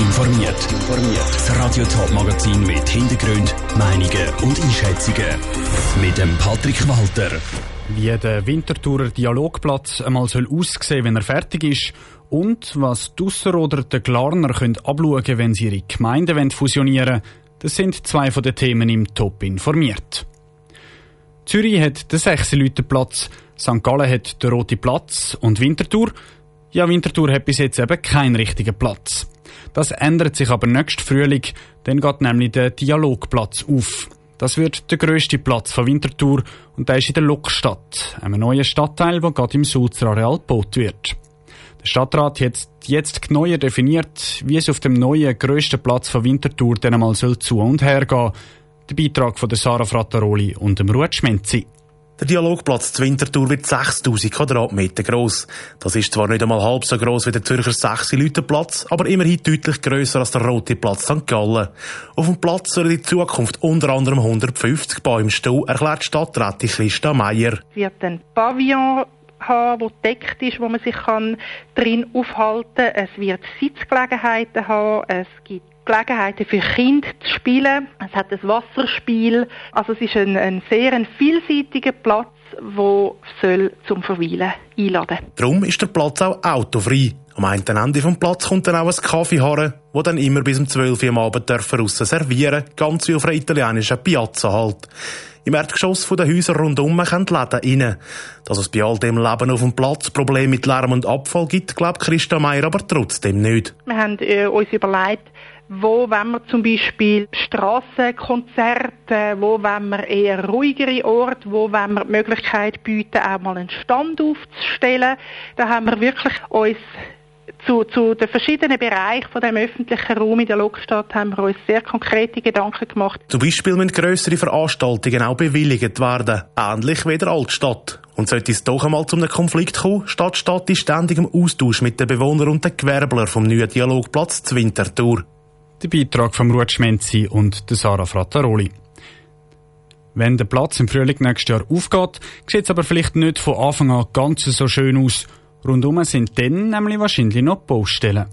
informiert. Das Radio Top Magazin mit Hintergrund, Meinungen und Einschätzungen mit dem Patrick Walter. Wie der Winterthurer Dialogplatz einmal soll aussehen, wenn er fertig ist und was die Ausserrhoder den Glarner können abschauen wenn sie ihre Gemeinden fusionieren wollen, das sind zwei von den Themen im Top informiert. Zürich hat den 6 Platz, St. Gallen hat den Roten Platz und Winterthur, ja, Winterthur hat bis jetzt eben keinen richtigen Platz. Das ändert sich aber nächsten Frühling, dann geht nämlich der Dialogplatz auf. Das wird der grösste Platz von Winterthur und der ist in der Lokstadt, einem neuen Stadtteil, der gerade im Sulzer Areal gebaut wird. Der Stadtrat hat jetzt neuer definiert, wie es auf dem neuen grössten Platz von Winterthur dann einmal zu und her gehen. Der Beitrag von der Sarah Frattaroli und dem Ruud Schmenzi. Der Dialogplatz zur Winterthur wird 6000 Quadratmeter groß. Das ist zwar nicht einmal halb so groß wie der Zürcher 6 Platz, aber immerhin deutlich grösser als der Rote Platz St. Gallen. Auf dem Platz sollen in Zukunft unter anderem 150 Bäume stehen, erklärt Stadträtin Christa Meier. Es wird ein Pavillon haben, wo deckt ist, wo man sich kann drin aufhalten kann. Es wird Sitzgelegenheiten haben. Es gibt Gelegenheiten für Kinder zu spielen. Es hat ein Wasserspiel. Also es ist ein, ein sehr ein vielseitiger Platz, wo soll zum Verweilen einladen. Darum ist der Platz auch autofrei. Am einen Ende vom Platz kommt dann auch ein Kaffeeharren, wo dann immer bis um 12 Uhr am Abend dürfen servieren, ganz wie auf einer italienischen Piazza halt. Im Erdgeschoss der Häuser rundum kommen die Läden rein. Dass es bei all dem Leben auf dem Platz Probleme mit Lärm und Abfall gibt, glaubt Christa Meier aber trotzdem nicht. Wir haben äh, uns überlegt, wo wenn wir zum Beispiel Strassenkonzerte, wo wenn wir eher ruhigere Orte, wo wenn wir die Möglichkeit bieten, auch mal einen Stand aufzustellen. Da haben wir wirklich uns zu, zu den verschiedenen Bereichen von dem öffentlichen Raum in der Lokstadt haben wir uns sehr konkrete Gedanken gemacht. Zum Beispiel müssen grössere Veranstaltungen auch bewilligt werden, ähnlich wie der Altstadt. Und sollte es doch einmal zu einem Konflikt kommen, steht die Stadt in ständigem Austausch mit den Bewohnern und den Gewerblern vom neuen Dialogplatz zur Winterthur. Der Beitrag von Ruud Schmenzi und Sarah Frattaroli. Wenn der Platz im Frühling nächstes Jahr aufgeht, sieht es aber vielleicht nicht von Anfang an ganz so schön aus. Rundum sind dann nämlich wahrscheinlich noch Baustellen.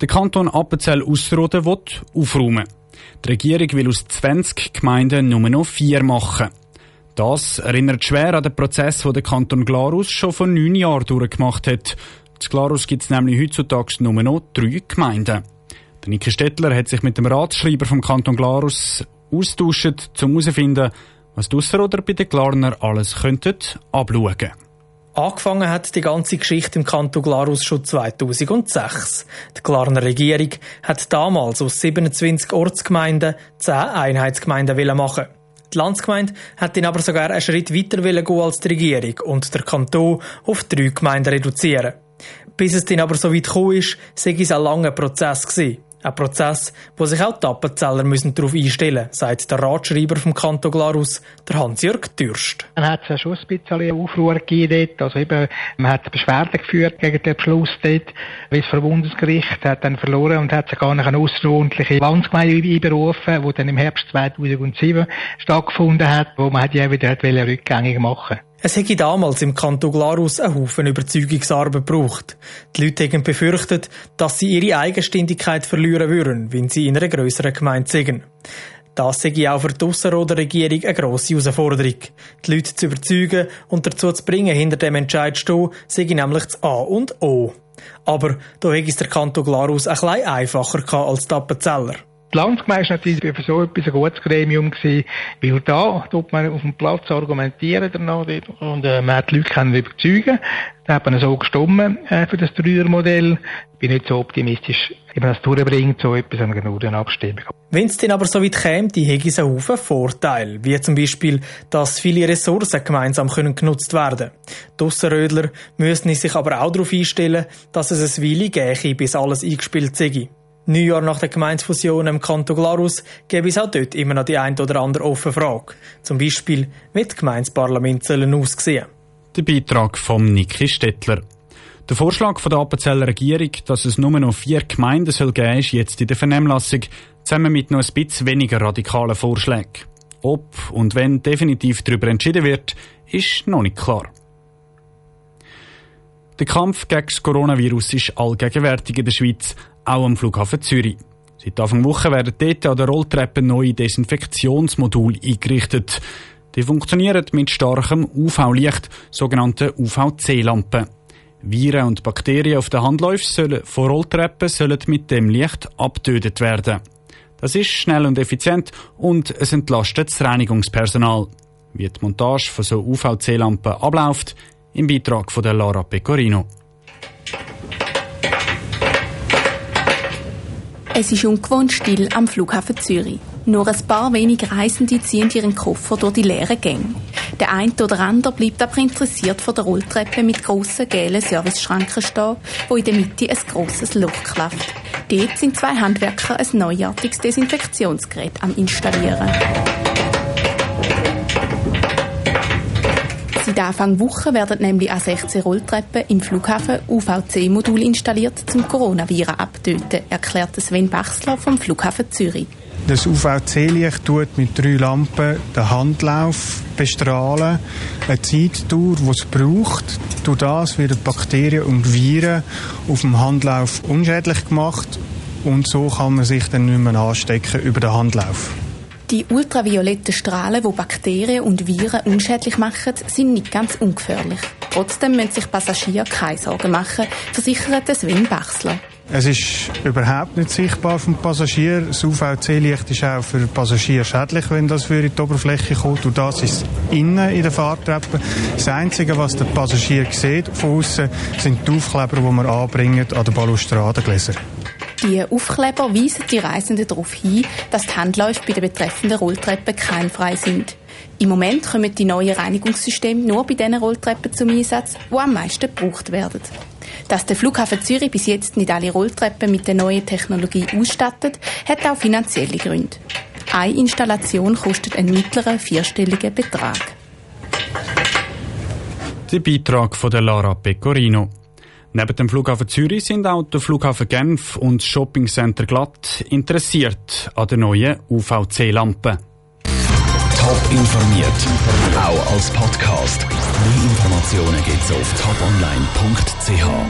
Der Kanton Appenzell-Ausserrhoden will aufräumen. Die Regierung will aus 20 Gemeinden nur noch vier machen. Das erinnert schwer an den Prozess, den der Kanton Glarus schon vor neun Jahren durchgemacht hat. In Glarus gibt es nämlich heutzutage nur noch drei Gemeinden. Der Niki Stettler hat sich mit dem Ratsschreiber vom Kanton Glarus austauscht, um herauszufinden, was die Ausserrhoder bei den Glarner alles könnten abschauen Angefangen hat die ganze Geschichte im Kanton Glarus schon 2006. Die Glarner Regierung hat damals aus 27 Ortsgemeinden 10 Einheitsgemeinden machen. Die Landsgemeinde hat ihn aber sogar einen Schritt weiter gehen als die Regierung und der Kanton auf drei Gemeinden reduzieren. Bis es dann aber so weit gekommen ist, sei es ein langer Prozess gewesen. Ein Prozess, wo sich auch die Appenzeller müssen darauf einstellen müssen, sagt der Ratschreiber vom Kanton Glarus, der Hans-Jörg Dürst. Dann hat es schon ein bisschen Aufruhr gegeben dort. Also eben, man hat Beschwerde geführt gegen den Beschluss dort, weil das Verbundesgericht hat dann verloren und hat sogar noch eine außerordentliche Landsgemeinde einberufen, die dann im Herbst 2007 stattgefunden hat, wo man ja wieder rückgängig machen es hätte damals im Kanton Glarus einen Haufen Überzeugungsarbeit gebraucht. Die Leute haben befürchtet, dass sie ihre Eigenständigkeit verlieren würden, wenn sie in einer grösseren Gemeinde sind. Das sei auch für die Ausserrhoder Regierung eine grosse Herausforderung. Die Leute zu überzeugen und dazu zu bringen, hinter dem Entscheid zu stehen, sei nämlich das A und O. Aber da hätte es der Kanton Glarus ein bisschen einfacher als die Appenzeller. Die Landsgemeinde war so etwas ein gutes Gremium weil da tut man auf dem Platz argumentieren danach und äh, man hat die Leute können überzeugen. Da hat man so gestimmt äh, für das Dreiermodell. Ich bin nicht so optimistisch, wie man das durchbringt, so etwas an den Abstimmung. Wenn es dann aber so weit käme, die hätte es einen Haufen Vorteile, wie zum Beispiel, dass viele Ressourcen gemeinsam können genutzt werden Die Ausserrödler müssen sich aber auch darauf einstellen, dass es eine Weile gäbe, bis alles eingespielt sei. Neun Jahre nach der Gemeinsfusion im Kanton Glarus gäbe es auch dort immer noch die ein oder andere offene Frage. Zum Beispiel, wie die Gemeinsparlamente sollen aussehen. Der Beitrag von Niki Stettler. Der Vorschlag von der Appenzeller Regierung, dass es nur noch vier Gemeinden soll geben, ist jetzt in der Vernehmlassung, zusammen mit noch ein bisschen weniger radikalen Vorschlägen. Ob und wenn definitiv darüber entschieden wird, ist noch nicht klar. Der Kampf gegen das Coronavirus ist allgegenwärtig in der Schweiz, auch am Flughafen Zürich. Seit Anfang Woche werden dort an der Rolltreppe neue Desinfektionsmodule eingerichtet. Die funktionieren mit starkem UV-Licht, sogenannten UVC-Lampen. Viren und Bakterien auf den Handläufen sollen, von Rolltreppen sollen mit dem Licht abgetötet werden. Das ist schnell und effizient und es entlastet das Reinigungspersonal. Wie die Montage von so UVC-Lampen abläuft, im Beitrag von der Lara Pecorino. Es ist ungewohnt still am Flughafen Zürich. Nur ein paar wenige Reisende ziehen ihren Koffer durch die leeren Gänge. Der eine oder andere bleibt aber interessiert von der Rolltreppe mit grossen gelben Serviceschranken stehen, wo in der Mitte ein grosses Loch klafft. Dort sind zwei Handwerker ein neuartiges Desinfektionsgerät am installieren. Seit Anfang Woche werden nämlich an 16 Rolltreppen im Flughafen UVC-Modul installiert, zum Coronaviren abtöten, erklärt Sven Bachsler vom Flughafen Zürich. Das UVC-Licht tut mit drei Lampen den Handlauf bestrahlen. Eine Zeitdauer, die es braucht. Durch das werden Bakterien und Viren auf dem Handlauf unschädlich gemacht und so kann man sich dann nicht mehr anstecken über den Handlauf. Die ultravioletten Strahlen, die Bakterien und Viren unschädlich machen, sind nicht ganz ungefährlich. Trotzdem müssen sich Passagiere keine Sorgen machen, versichert Sven Bachsler. Es ist überhaupt nicht sichtbar vom Passagier. Das UVC-Licht ist auch für Passagiere schädlich, wenn das für die Oberfläche kommt. Und das ist innen in der Fahrtreppe. Das Einzige, was der Passagier sieht von außen, sind die Aufkleber, die wir anbringen an den Balustradengläsern. Die Aufkleber weisen die Reisenden darauf hin, dass die Handläufe bei der betreffenden Rolltreppe keimfrei sind. Im Moment kommen die neuen Reinigungssysteme nur bei den Rolltreppen zum Einsatz, die am meisten gebraucht werden. Dass der Flughafen Zürich bis jetzt nicht alle Rolltreppen mit der neuen Technologie ausstattet, hat auch finanzielle Gründe. Eine Installation kostet einen mittleren vierstelligen Betrag. Der Beitrag von der Lara Pecorino. Neben dem Flughafen Zürich sind auch der Flughafen Genf und das Shoppingcenter Glatt interessiert an der neuen UVC-Lampe. Top informiert, auch als Podcast. Mehr Informationen gibt's auf toponline.ch.